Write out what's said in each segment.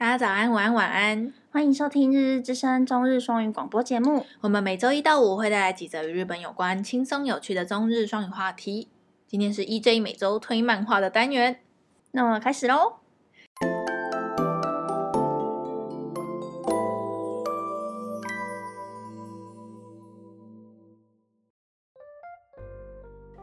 大家早安、午安、晚安，欢迎收听《日日之声》中日双语广播节目。我们每周一到五会带来几则与日本有关、轻松有趣的中日双语话题。今天是 EJ 每周推漫画的单元，那么开始喽。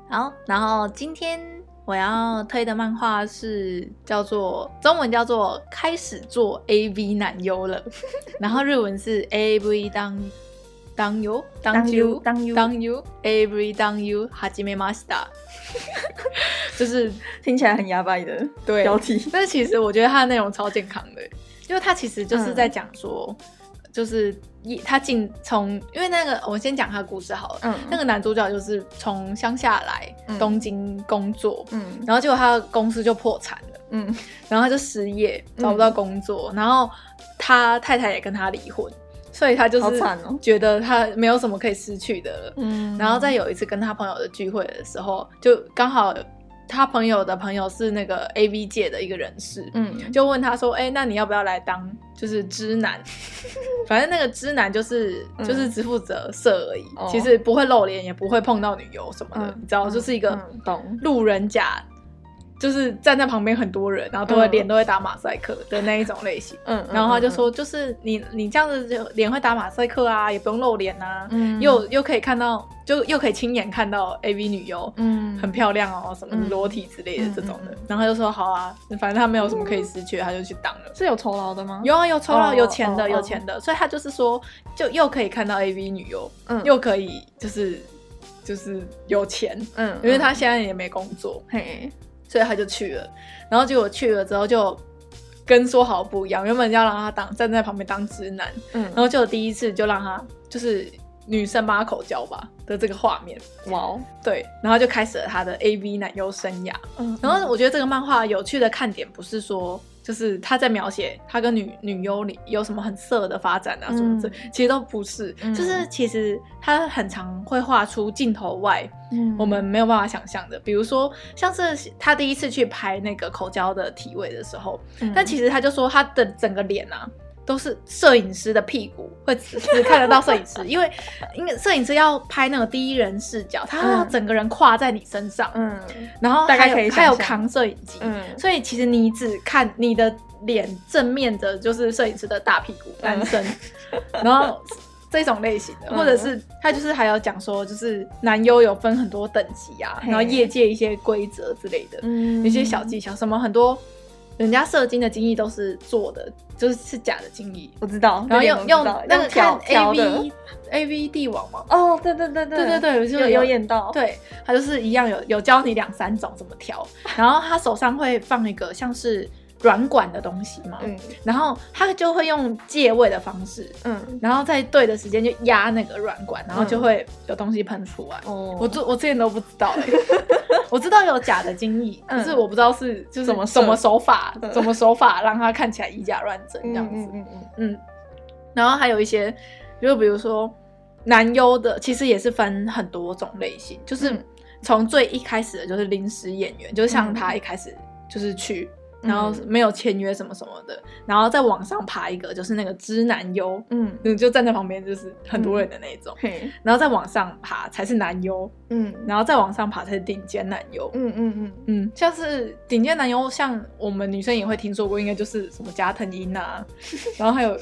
好，然后今天。我要推的漫画是叫做中文叫做开始做 AV 男优了，然后日文是 AV 当当优当优当优当优 AV 当优始めました，就是听起来很牙白的标题，但是其实我觉得它的内容超健康的，因为它其实就是在讲说。嗯 就是一他进从，因为那个我先讲他的故事好了。嗯，那个男主角就是从乡下来东京工作，嗯，然后结果他的公司就破产了，嗯，然后他就失业，找不到工作，嗯，然后他太太也跟他离婚，所以他就是觉得他没有什么可以失去的了，嗯，然后在有一次跟他朋友的聚会的时候，就刚好。他朋友的朋友是那个 AV 界的一个人士，嗯，就问他说：“哎、欸，那你要不要来当就是知男？反正那个知男就是、嗯、就是只负责色而已，哦、其实不会露脸，也不会碰到女优什么的，嗯、你知道，就是一个路人甲。”就是站在旁边很多人，然后都会脸、嗯、都会打马赛克的那一种类型。嗯，然后他就说，就是你你这样子就脸会打马赛克啊，也不用露脸啊，嗯，又又可以看到，就又可以亲眼看到 AV 女优，嗯，很漂亮哦，什么裸体之类的这种的。嗯、然后他就说好啊，反正他没有什么可以失去，他就去当了。是有酬劳的吗？有啊，有酬劳，有钱的，有钱的。所以他就是说，就又可以看到 AV 女优，嗯，又可以就是就是有钱，嗯，因为他现在也没工作，嘿。所以他就去了，然后结果去了之后就跟说好不一样，原本要让他当站在旁边当直男，嗯，然后就第一次就让他就是女生帮他口交吧的这个画面，哇哦，对，然后就开始了他的 AV 男优生涯，嗯，然后我觉得这个漫画有趣的看点不是说。就是他在描写他跟女女优里有什么很色的发展啊什么这，嗯、其实都不是。嗯、就是其实他很常会画出镜头外，嗯、我们没有办法想象的。比如说，像是他第一次去拍那个口交的体位的时候，嗯、但其实他就说他的整个脸啊。都是摄影师的屁股会只只看得到摄影师，因 为因为摄影师要拍那个第一人视角，他要整个人跨在你身上，嗯，然后大概可以还有扛摄影机，嗯，所以其实你只看你的脸正面的，就是摄影师的大屁股，男生，然后这种类型的，或者是他就是还有讲说，就是男优有分很多等级啊，然后业界一些规则之类的，嗯，一些小技巧，什么很多。人家射精的精液都是做的，就是是假的精液，我知道。然后用用那个看 A V A V 帝王嘛。哦，对对对对对对对，有有演到。对，他就是一样有有教你两三种怎么调，然后他手上会放一个像是软管的东西嘛，嗯，然后他就会用借位的方式，嗯，然后在对的时间就压那个软管，然后就会有东西喷出来。哦，我这我之前都不知道哎。我知道有假的精液，可是我不知道是就是什么什么手法，什么手法让它看起来以假乱真这样子。嗯嗯嗯嗯。然后还有一些，就比如说男优的，其实也是分很多种类型，就是从最一开始的就是临时演员，就像他一开始就是去。然后没有签约什么什么的，嗯、然后再往上爬一个，就是那个知男优，嗯，你就站在旁边，就是很多人的那种，嗯、然后再往上爬才是男优，嗯，然后再往上爬才是顶尖男优，嗯嗯嗯。嗯，像是顶尖男优，像我们女生也会听说过，应该就是什么加藤鹰啊，然后还有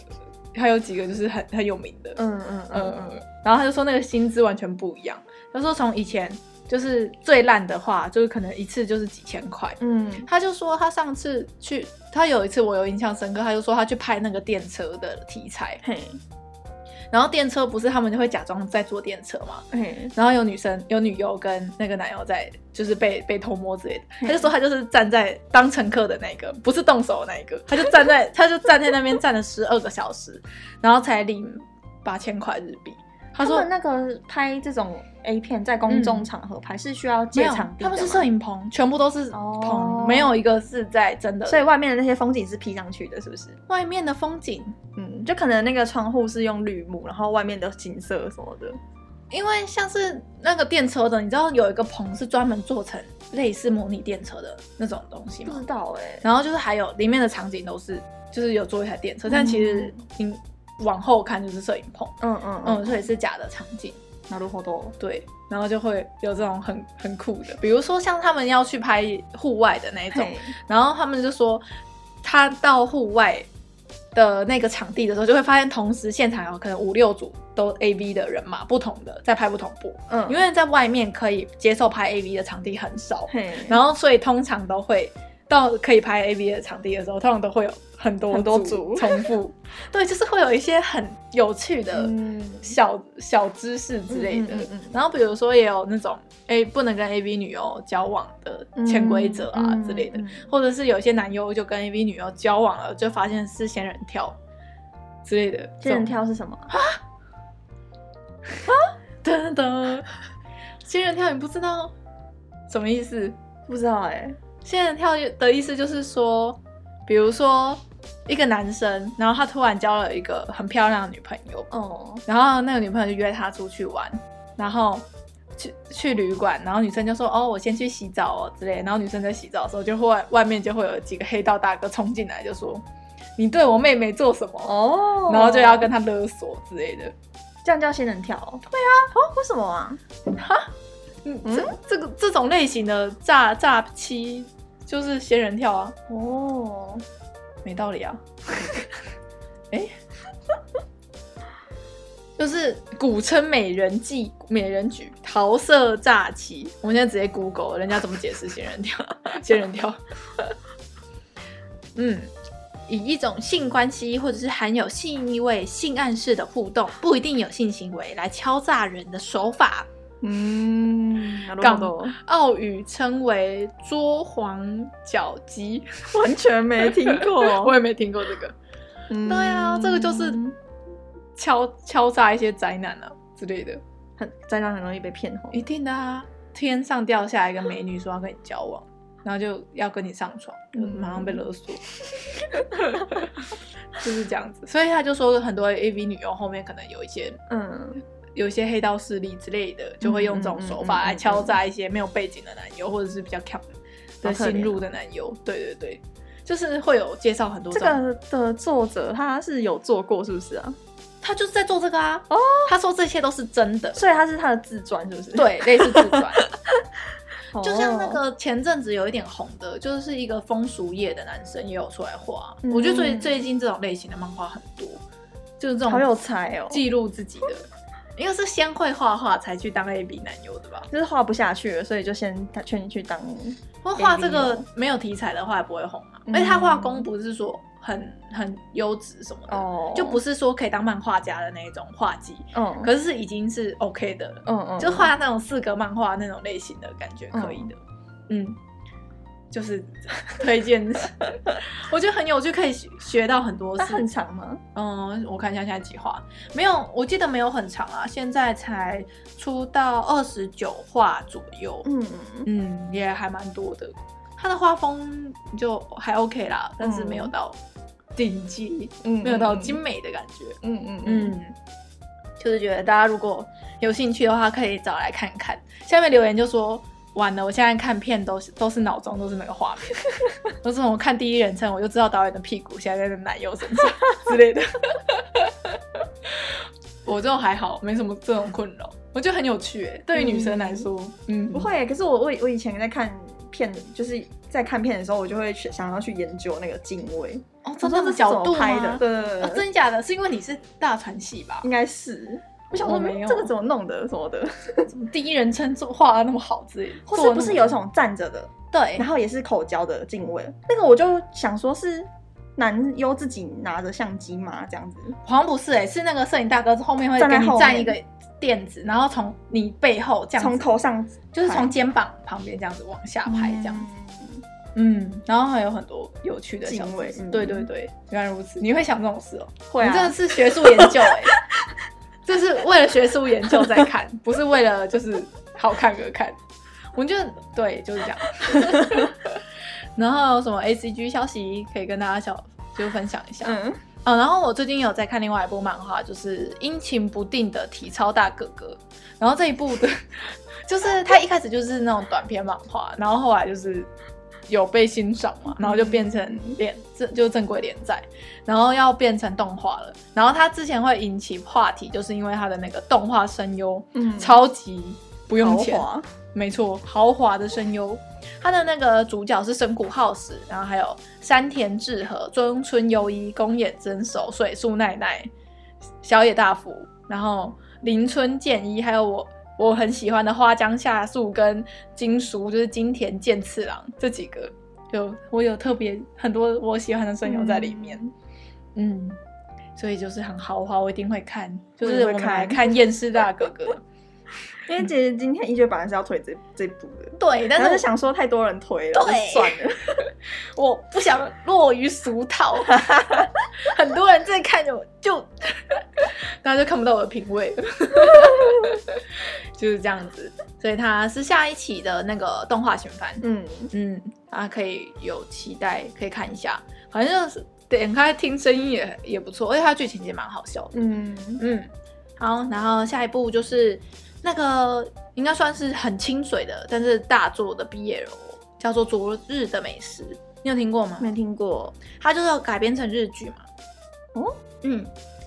还有几个就是很很有名的，嗯嗯嗯。嗯，然后他就说那个薪资完全不一样，他说从以前。就是最烂的话，就是可能一次就是几千块。嗯，他就说他上次去，他有一次我有印象深刻，他就说他去拍那个电车的题材。嘿，然后电车不是他们就会假装在坐电车嘛？嗯，然后有女生有女优跟那个男优在，就是被被偷摸之类的。他就说他就是站在当乘客的那个，不是动手的那一个，他就站在他就站在那边站了十二个小时，然后才领八千块日币。他说那个拍这种 A 片在公众场合拍是需要借场地的，他们是摄影棚，全部都是棚，没有一个是在真的。所以外面的那些风景是 P 上去的，是不是？外面的风景，嗯，就可能那个窗户是用绿幕，然后外面的景色什么的。因为像是那个电车的，你知道有一个棚是专门做成类似模拟电车的那种东西吗？不知道哎、欸。然后就是还有里面的场景都是。就是有做一台电车，但其实你往后看就是摄影棚，嗯嗯嗯，所以是假的场景。那如何都对，然后就会有这种很很酷的，比如说像他们要去拍户外的那一种，然后他们就说他到户外的那个场地的时候，就会发现同时现场有可能五六组都 AV 的人嘛，不同的在拍不同部，嗯，因为在外面可以接受拍 AV 的场地很少，然后所以通常都会。到可以拍 A B 的场地的时候，通常都会有很多很多组重复，对，就是会有一些很有趣的小、嗯、小知识之类的。嗯嗯嗯、然后比如说也有那种 A、欸，不能跟 AV 女优交往的潜规则啊之类的，或者是有些男优就跟 AV 女优交往了，就发现是仙人跳之类的。仙人跳是什么啊？啊？等等，仙人跳你不知道什么意思？不知道哎、欸。仙人跳的意思就是说，比如说一个男生，然后他突然交了一个很漂亮的女朋友，哦，然后那个女朋友就约他出去玩，然后去去旅馆，然后女生就说：“哦，我先去洗澡哦之类。”然后女生在洗澡的时候，就会外面就会有几个黑道大哥冲进来，就说：“你对我妹妹做什么？”哦，然后就要跟他勒索之类的，这样叫仙人跳？对啊，哦，为什么啊？哈，嗯，这这个这种类型的诈诈欺。就是仙人跳啊！哦，没道理啊！哎、欸，就是古称美人计、美人局、桃色诈欺。我们现在直接 Google，人家怎么解释仙人跳？仙人跳，嗯，以一种性关系或者是含有性意味、性暗示的互动，不一定有性行为，来敲诈人的手法。嗯，港澳语称为捉黄脚鸡，完全没听过，我也没听过这个。嗯、对啊，这个就是敲敲诈一些宅男啊之类的，很宅男很容易被骗哦。一定的啊，天上掉下来一个美女说要跟你交往，然后就要跟你上床，就马上被勒索，嗯、就是这样子。所以他就说很多 AV 女优后面可能有一些嗯。有些黑道势力之类的，就会用这种手法来敲诈一些没有背景的男优，或者是比较强的新入的男优。对对对，就是会有介绍很多。这个的作者他是有做过，是不是啊？他就是在做这个啊。哦，他说这些都是真的，所以他是他的自传，是不是？对，类似自传。就像那个前阵子有一点红的，就是一个风俗业的男生也有出来画。我觉得最最近这种类型的漫画很多，就是这种好有才哦，记录自己的。因为是先会画画才去当 A B 男优的吧？就是画不下去了，所以就先他劝你去当。画这个没有题材的话也不会红啊。而且他画工不是说很很优质什么的，哦、就不是说可以当漫画家的那种画技。嗯，可是是已经是 OK 的了。嗯嗯，就画那种四格漫画那种类型的感觉可以的。嗯。嗯就是 推荐，我觉得很有趣，可以学到很多事。很长吗？嗯，我看一下现在几话，没有，我记得没有很长啊，现在才出到二十九话左右。嗯嗯，也还蛮多的。他的画风就还 OK 啦，但是没有到顶级，嗯，没有到精美的感觉。嗯嗯嗯，就是觉得大家如果有兴趣的话，可以找来看看。下面留言就说。完了，我现在看片都是都是脑中都是那个画面，都是我看第一人称，我就知道导演的屁股现在在男友身上之类的。我这种还好，没什么这种困扰，我觉得很有趣诶。对于女生来说，嗯，嗯不会。可是我我我以前在看片，就是在看片的时候，我就会去想要去研究那个敬畏哦，这都是角度拍的，对对对，哦，真假的？是因为你是大传系吧？应该是。我想说，没有这个怎么弄的什么的，怎么第一人称做画的那么好之类的，或是不是有一种站着的？对，然后也是口交的敬畏，那个我就想说，是男优自己拿着相机吗？这样子？好像不是哎，是那个摄影大哥后面会给你站一个垫子，然后从你背后这样，从头上就是从肩膀旁边这样子往下拍这样子。嗯，然后还有很多有趣的镜位。对对对，原来如此，你会想这种事哦？会啊，真的是学术研究哎。这是为了学术研究在看，不是为了就是好看而看。我觉得对，就是这样。然后有什么 ACG 消息可以跟大家小就分享一下？嗯，哦，然后我最近有在看另外一部漫画，就是《阴晴不定的体操大哥哥》。然后这一部的，就是他一开始就是那种短篇漫画，然后后来就是有被欣赏嘛，然后就变成连正就正规连载，然后要变成动画了。然后他之前会引起话题，就是因为他的那个动画声优，嗯，超级不用钱，没错，豪华的声优。他的那个主角是神谷浩史，然后还有山田智和、中村优一、宫野真守、水树奈奈、小野大辅，然后林村健一，还有我。我很喜欢的花江夏树跟金叔，就是金田健次郎这几个，就我有特别很多我喜欢的声优在里面，嗯，嗯，所以就是很豪华，我一定会看，就是我们来看《厌世大哥哥》。因为姐姐今天一直本来是要推这这部的，对，但是想说太多人推了，对算了，我不想落于俗套，很多人在看就就，大家就看不到我的品味了，就是这样子，所以它是下一期的那个动画新番，嗯。嗯，大家可以有期待，可以看一下，反正就是点开听声音也也不错，而且它剧情也蛮好笑的，嗯。嗯，好，然后下一部就是。那个应该算是很清水的，但是大作的 BL 叫做《昨日的美食》，你有听过吗？没听过，它就是要改编成日剧嘛。哦，嗯，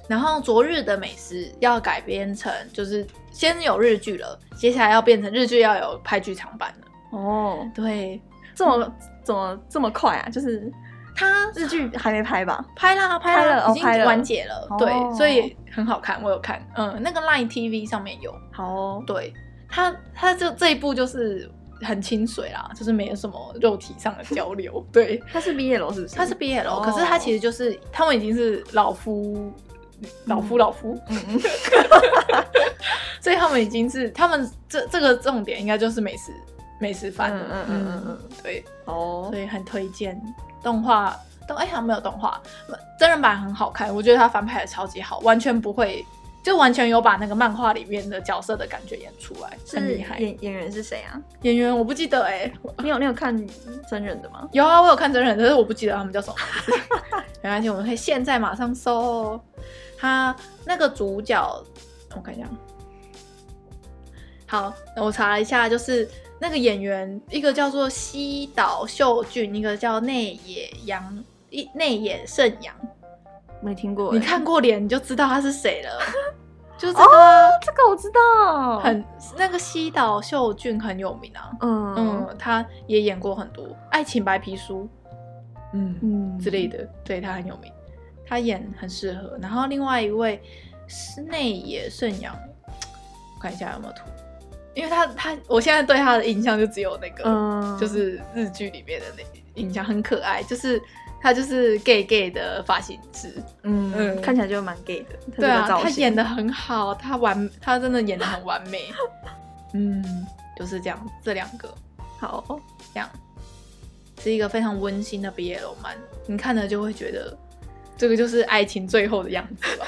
然后《昨日的美食》要改编成，就是先有日剧了，接下来要变成日剧要有拍剧场版了。哦，对，这么怎么这么快啊？就是。他日剧还没拍吧？拍啦，拍了，已经完结了。对，所以很好看，我有看。嗯，那个 Line TV 上面有。好，对，他他就这一部就是很清水啦，就是没有什么肉体上的交流。对，他是 BL 是不是？他是 BL，可是他其实就是他们已经是老夫老夫老夫，嗯 所以他们已经是他们这这个重点应该就是美食美食番了。嗯嗯嗯嗯，对，哦，所以很推荐。动画动哎，还没有动画，真人版很好看，我觉得他翻拍的超级好，完全不会，就完全有把那个漫画里面的角色的感觉演出来，很厉害。演演员是谁啊？演员我不记得哎，你有你有看真人的吗？有啊，我有看真人，但是我不记得他们叫什么名字。没关系，我们可以现在马上搜他那个主角，我看一下。好，那我查了一下，就是。那个演员，一个叫做西岛秀俊，一个叫内野洋一内野圣阳，没听过。你看过脸你就知道他是谁了，就这个、哦，这个我知道，很那个西岛秀俊很有名啊，嗯嗯，他也演过很多《爱情白皮书》嗯嗯之类的，对他很有名，他演很适合。然后另外一位是内野圣阳，我看一下有没有图。因为他他，我现在对他的印象就只有那个，嗯、就是日剧里面的那印象很可爱，就是他就是 gay gay 的发型师，嗯。嗯，看起来就蛮 gay 的。对啊，他演的很好，他完他真的演的很完美。嗯，就是这样，这两个。好，这样。是一个非常温馨的 BL 漫，你看了就会觉得这个就是爱情最后的样子吧，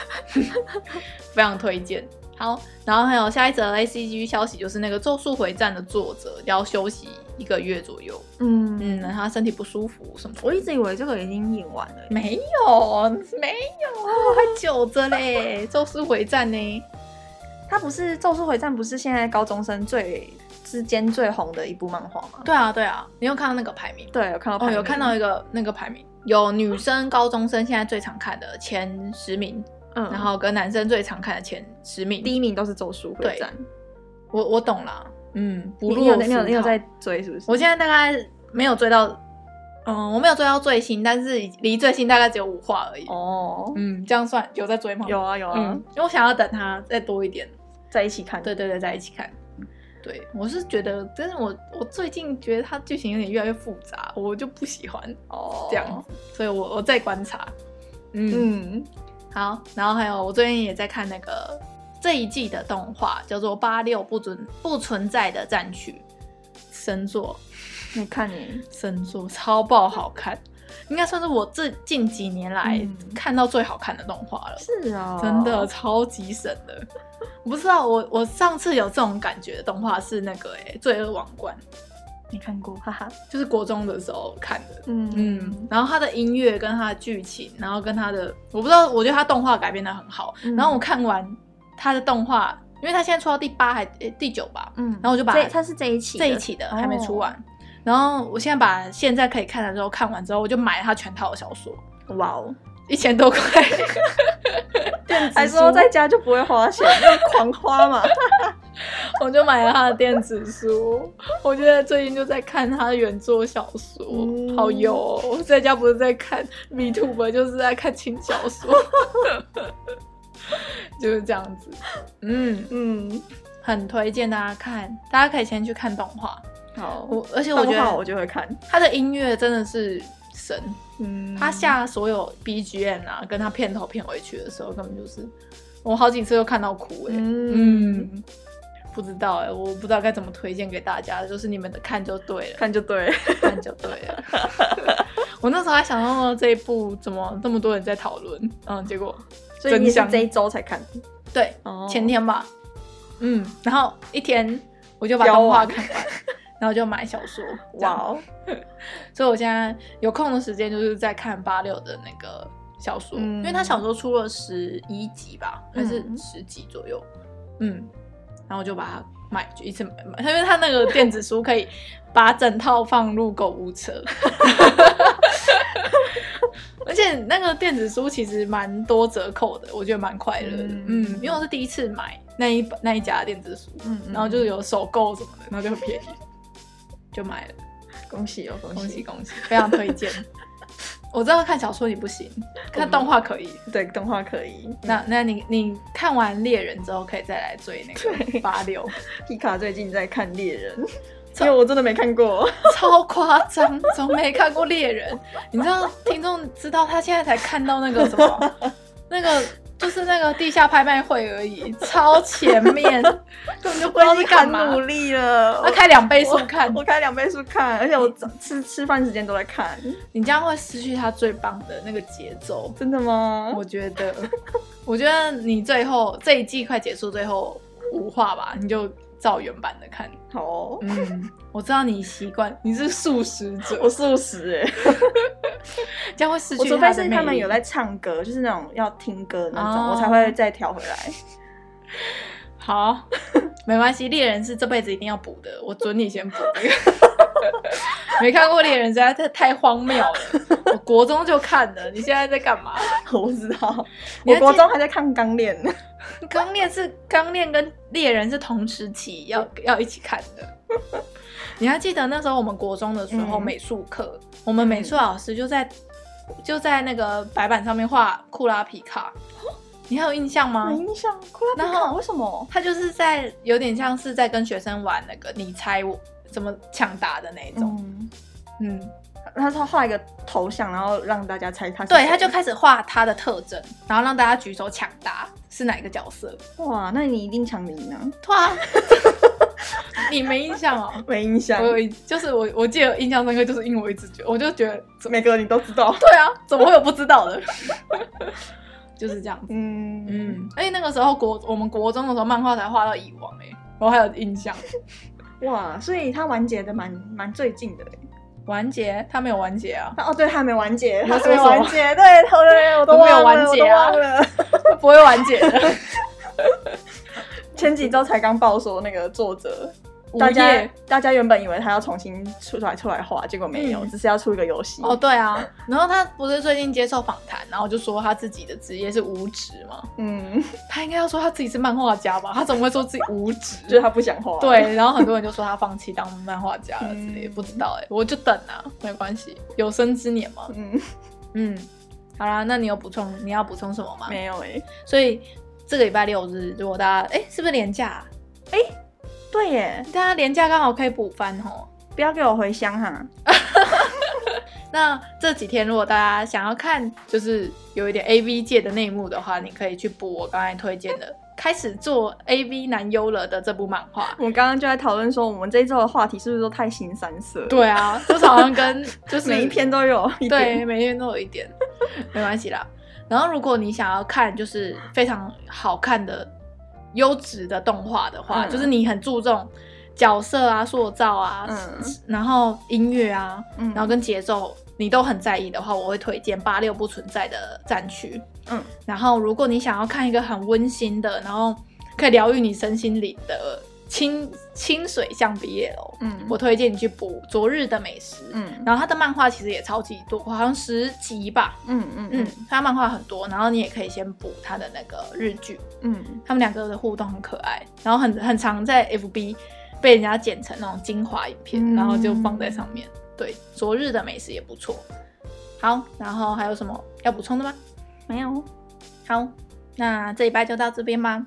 非常推荐。好，然后还有下一则 ACG 消息，就是那个《咒术回战》的作者要休息一个月左右。嗯嗯，他身体不舒服什么？我一直以为这个已经演完了，没有没有，还久着嘞。《咒术回战》呢？他不是《咒术回战》，不是现在高中生最之间最红的一部漫画吗？对啊对啊，你有看到那个排名？对，有看到排名。哦，有看到一个那个排名，有女生高中生现在最常看的前十名。嗯，然后跟男生最常看的前十名，第一名都是《咒术回战》。我我懂了，嗯，不你有没有你有在追是不是？我现在大概没有追到，嗯，我没有追到最新，但是离最新大概只有五话而已。哦，嗯，这样算有在追吗？有啊有啊，因为我想要等它再多一点，在一起看。对对对，在一起看。对，我是觉得，但是我我最近觉得它剧情有点越来越复杂，我就不喜欢哦这样，所以我我在观察，嗯。好，然后还有我最近也在看那个这一季的动画，叫做《八六不准不存在的战曲》，神作，没看你神作超爆好看，应该算是我这近几年来看到最好看的动画了。是啊，真的超级神的。我不知道，我我上次有这种感觉的动画是那个哎，《罪恶王冠》。没看过，哈哈，就是国中的时候看的，嗯。嗯，然后他的音乐跟他的剧情，然后跟他的，我不知道，我觉得他动画改编的很好，嗯、然后我看完他的动画，因为他现在出到第八还第九吧，嗯，然后我就把他是这一期这一期的还没出完，哦、然后我现在把现在可以看的时候看完之后，我就买了他全套的小说。哇哦，一千多块，还说在家就不会花钱，就狂花嘛。我就买了他的电子书，我觉得最近就在看他的原作小说，嗯、好油、哦。在家不是在看 VTuber，就是在看轻小说，就是这样子。嗯。嗯，很推荐大家看，大家可以先去看动画。好，我而且我觉得我就会看。他的音乐真的是神。嗯，他下所有 BGM 啊，跟他片头片尾曲的时候，根本就是我好几次都看到哭哎、欸。嗯。嗯不知道哎、欸，我不知道该怎么推荐给大家，就是你们的看就对了，看就对了，看就对了。我那时候还想到这一部怎么这么多人在讨论，嗯，结果所以你是这一周才看？对，前天吧。嗯，然后一天我就把动画看完，然后就买小说。哇哦！所以我现在有空的时间就是在看八六的那个小说，嗯、因为他小说出了十一集吧，还是十集左右？嗯。嗯然后我就把它买，就一次买，因为他那个电子书可以把整套放入购物车，而且那个电子书其实蛮多折扣的，我觉得蛮快乐的。嗯，嗯，因为我是第一次买那一那一家电子书，嗯，然后就是有首购什么的，然后就很便宜，就买了。恭喜哦，恭喜恭喜，非常推荐。我知道看小说你不行，看动画可以。对，动画可以。那那你你看完猎人之后，可以再来追那个八六。皮卡最近在看猎人，因为我真的没看过，超夸张，从没看过猎人。你知道听众知道他现在才看到那个什么那个。就是那个地下拍卖会而已，超前面，根本就不知道是干嘛。努力了，我开两倍速看，我开两倍速看，而且我吃吃饭时间都在看。你这样会失去它最棒的那个节奏，真的吗？我觉得，我觉得你最后这一季快结束，最后五话吧，你就。照原版的看，好、哦，嗯，我知道你习惯，你是素食者，我素食哎，这样会失去。我除非是他们有在唱歌，就是那种要听歌那种，哦、我才会再调回来。好，没关系，猎人是这辈子一定要补的，我准你先补。没看过猎人实在太太荒谬了，我国中就看了，你现在在干嘛？我不知道，我国中还在看钢炼呢。钢炼是钢炼跟猎人是同时期要要一起看的。你还记得那时候我们国中的时候美术课，嗯、我们美术老师就在就在那个白板上面画库拉皮卡，你还有印象吗？没印象，库拉皮卡为什么？他就是在有点像是在跟学生玩那个你猜我怎么抢答的那一种，嗯。嗯他他画一个头像，然后让大家猜他是。对，他就开始画他的特征，然后让大家举手抢答是哪一个角色。哇，那你一定抢零呢？哇，你没印象哦？没印象。我有，就是我我记得印象深刻，就是因为我一直觉得，我就觉得每个你都知道。对啊，怎么会有不知道的？就是这样子。嗯嗯。而且那个时候国我们国中的时候，漫画才画到蚁王哎，我还有印象。哇，所以他完结的蛮蛮最近的完结？他没有完结啊！哦，对，他没完结，他没完结，对，对，我都没有完结啊，不会完结的。前几周才刚报说那个作者。大家大家原本以为他要重新出来出来画，结果没有，嗯、只是要出一个游戏。哦，对啊。然后他不是最近接受访谈，然后就说他自己的职业是无职嘛。嗯。他应该要说他自己是漫画家吧？他怎么会说自己无职？就是他不想画。对。然后很多人就说他放弃当漫画家了之类的，嗯、不知道哎、欸，我就等啊，没关系，有生之年嘛。嗯嗯。好啦，那你有补充？你要补充什么吗？没有哎、欸。所以这个礼拜六日，如果大家哎、欸，是不是连假？哎、欸。对耶，大家连假刚好可以补番哦，不要给我回乡哈。那这几天如果大家想要看，就是有一点 AV 界的内幕的话，你可以去补我刚才推荐的《开始做 AV 男优了》的这部漫画。我们刚刚就在讨论说，我们这一周的话题是不是都太新三色？对啊，就是好像跟就是 每一篇都有一点，对，每一篇都有一点，没关系啦。然后如果你想要看，就是非常好看的。优质的动画的话，嗯、就是你很注重角色啊、塑造啊，嗯、然后音乐啊，嗯、然后跟节奏你都很在意的话，我会推荐《八六不存在的战区》。嗯，然后如果你想要看一个很温馨的，然后可以疗愈你身心灵的清清水巷毕业楼，嗯，我推荐你去补《昨日的美食》，嗯，然后他的漫画其实也超级多，好像十集吧，嗯嗯嗯，他漫画很多，然后你也可以先补他的那个日剧，嗯，他们两个的互动很可爱，然后很很常在 FB 被人家剪成那种精华影片，嗯、然后就放在上面，对，《昨日的美食》也不错。好，然后还有什么要补充的吗？没有。好，那这礼拜就到这边吧。